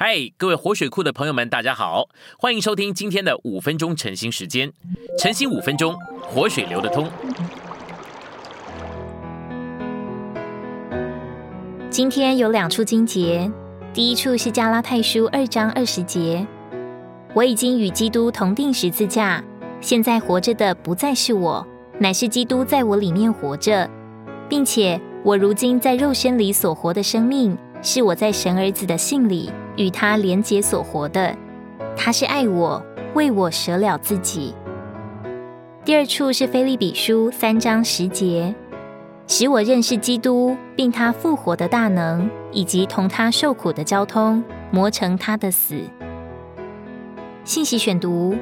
嗨，各位活水库的朋友们，大家好，欢迎收听今天的五分钟晨兴时间。晨兴五分钟，活水流得通。今天有两处经节，第一处是加拉太书二章二十节：“我已经与基督同定十字架，现在活着的不再是我，乃是基督在我里面活着，并且我如今在肉身里所活的生命，是我在神儿子的信里。”与他连结所活的，他是爱我，为我舍了自己。第二处是菲利比书三章十节，使我认识基督，并他复活的大能，以及同他受苦的交通，磨成他的死。信息选读：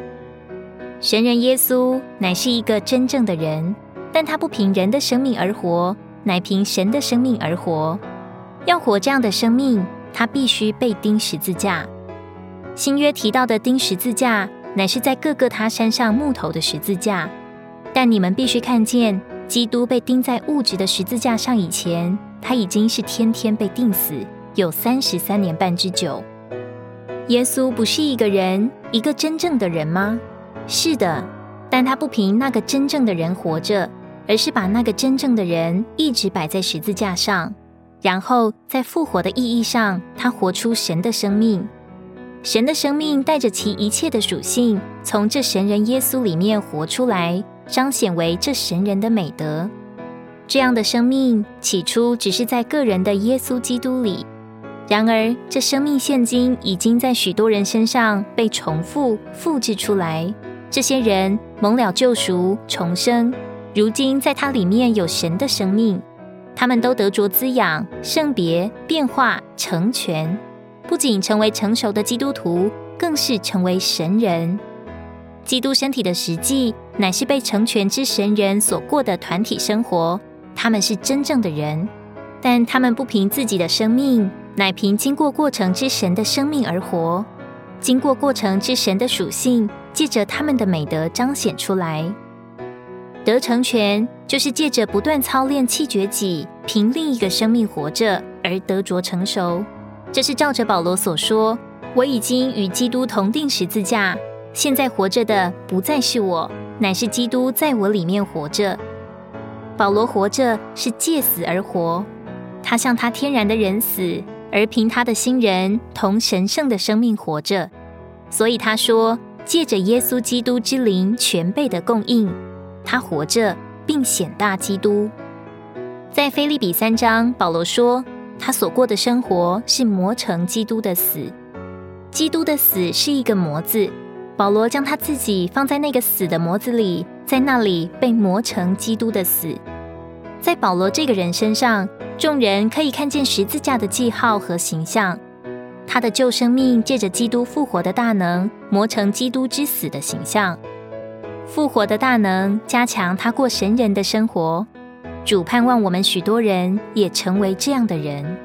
神人耶稣乃是一个真正的人，但他不凭人的生命而活，乃凭神的生命而活。要活这样的生命。他必须被钉十字架。新约提到的钉十字架，乃是在各个他山上木头的十字架。但你们必须看见，基督被钉在物质的十字架上以前，他已经是天天被钉死，有三十三年半之久。耶稣不是一个人，一个真正的人吗？是的，但他不凭那个真正的人活着，而是把那个真正的人一直摆在十字架上。然后在复活的意义上，他活出神的生命。神的生命带着其一切的属性，从这神人耶稣里面活出来，彰显为这神人的美德。这样的生命起初只是在个人的耶稣基督里，然而这生命现今已经在许多人身上被重复复制出来。这些人蒙了救赎重生，如今在他里面有神的生命。他们都得着滋养、圣别、变化、成全，不仅成为成熟的基督徒，更是成为神人。基督身体的实际，乃是被成全之神人所过的团体生活。他们是真正的人，但他们不凭自己的生命，乃凭经过过程之神的生命而活。经过过程之神的属性，借着他们的美德彰显出来。得成全，就是借着不断操练气绝己，凭另一个生命活着而得着成熟。这是照着保罗所说：“我已经与基督同定十字架，现在活着的不再是我，乃是基督在我里面活着。”保罗活着是借死而活，他向他天然的人死，而凭他的新人同神圣的生命活着。所以他说：“借着耶稣基督之灵全备的供应。”他活着，并显大基督。在菲利比三章，保罗说，他所过的生活是磨成基督的死。基督的死是一个模子，保罗将他自己放在那个死的模子里，在那里被磨成基督的死。在保罗这个人身上，众人可以看见十字架的记号和形象。他的旧生命借着基督复活的大能，磨成基督之死的形象。复活的大能加强他过神人的生活，主盼望我们许多人也成为这样的人。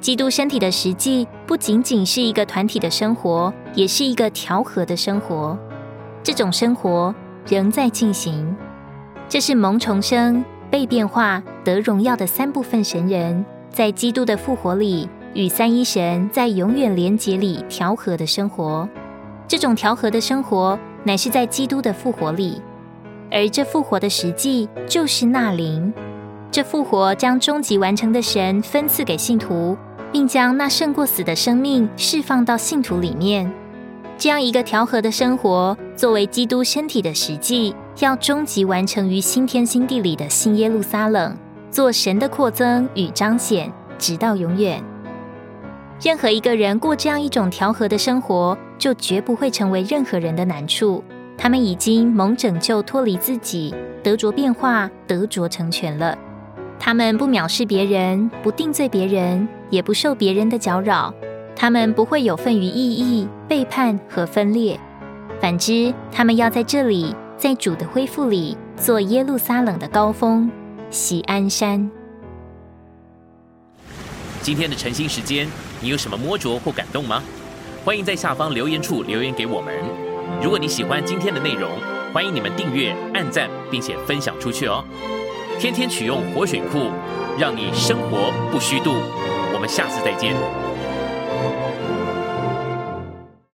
基督身体的实际不仅仅是一个团体的生活，也是一个调和的生活。这种生活仍在进行。这是蒙重生、被变化、得荣耀的三部分神人，在基督的复活里与三一神在永远连结里调和的生活。这种调和的生活。乃是在基督的复活里，而这复活的实际就是那灵。这复活将终极完成的神分赐给信徒，并将那胜过死的生命释放到信徒里面。这样一个调和的生活，作为基督身体的实际，要终极完成于新天新地里的新耶路撒冷，做神的扩增与彰显，直到永远。任何一个人过这样一种调和的生活，就绝不会成为任何人的难处。他们已经蒙拯救，脱离自己，得着变化，得着成全了。他们不藐视别人，不定罪别人，也不受别人的搅扰。他们不会有份于异义、背叛和分裂。反之，他们要在这里，在主的恢复里，做耶路撒冷的高峰，喜安山。今天的晨星时间，你有什么摸着或感动吗？欢迎在下方留言处留言给我们。如果你喜欢今天的内容，欢迎你们订阅、按赞，并且分享出去哦。天天取用活水库，让你生活不虚度。我们下次再见。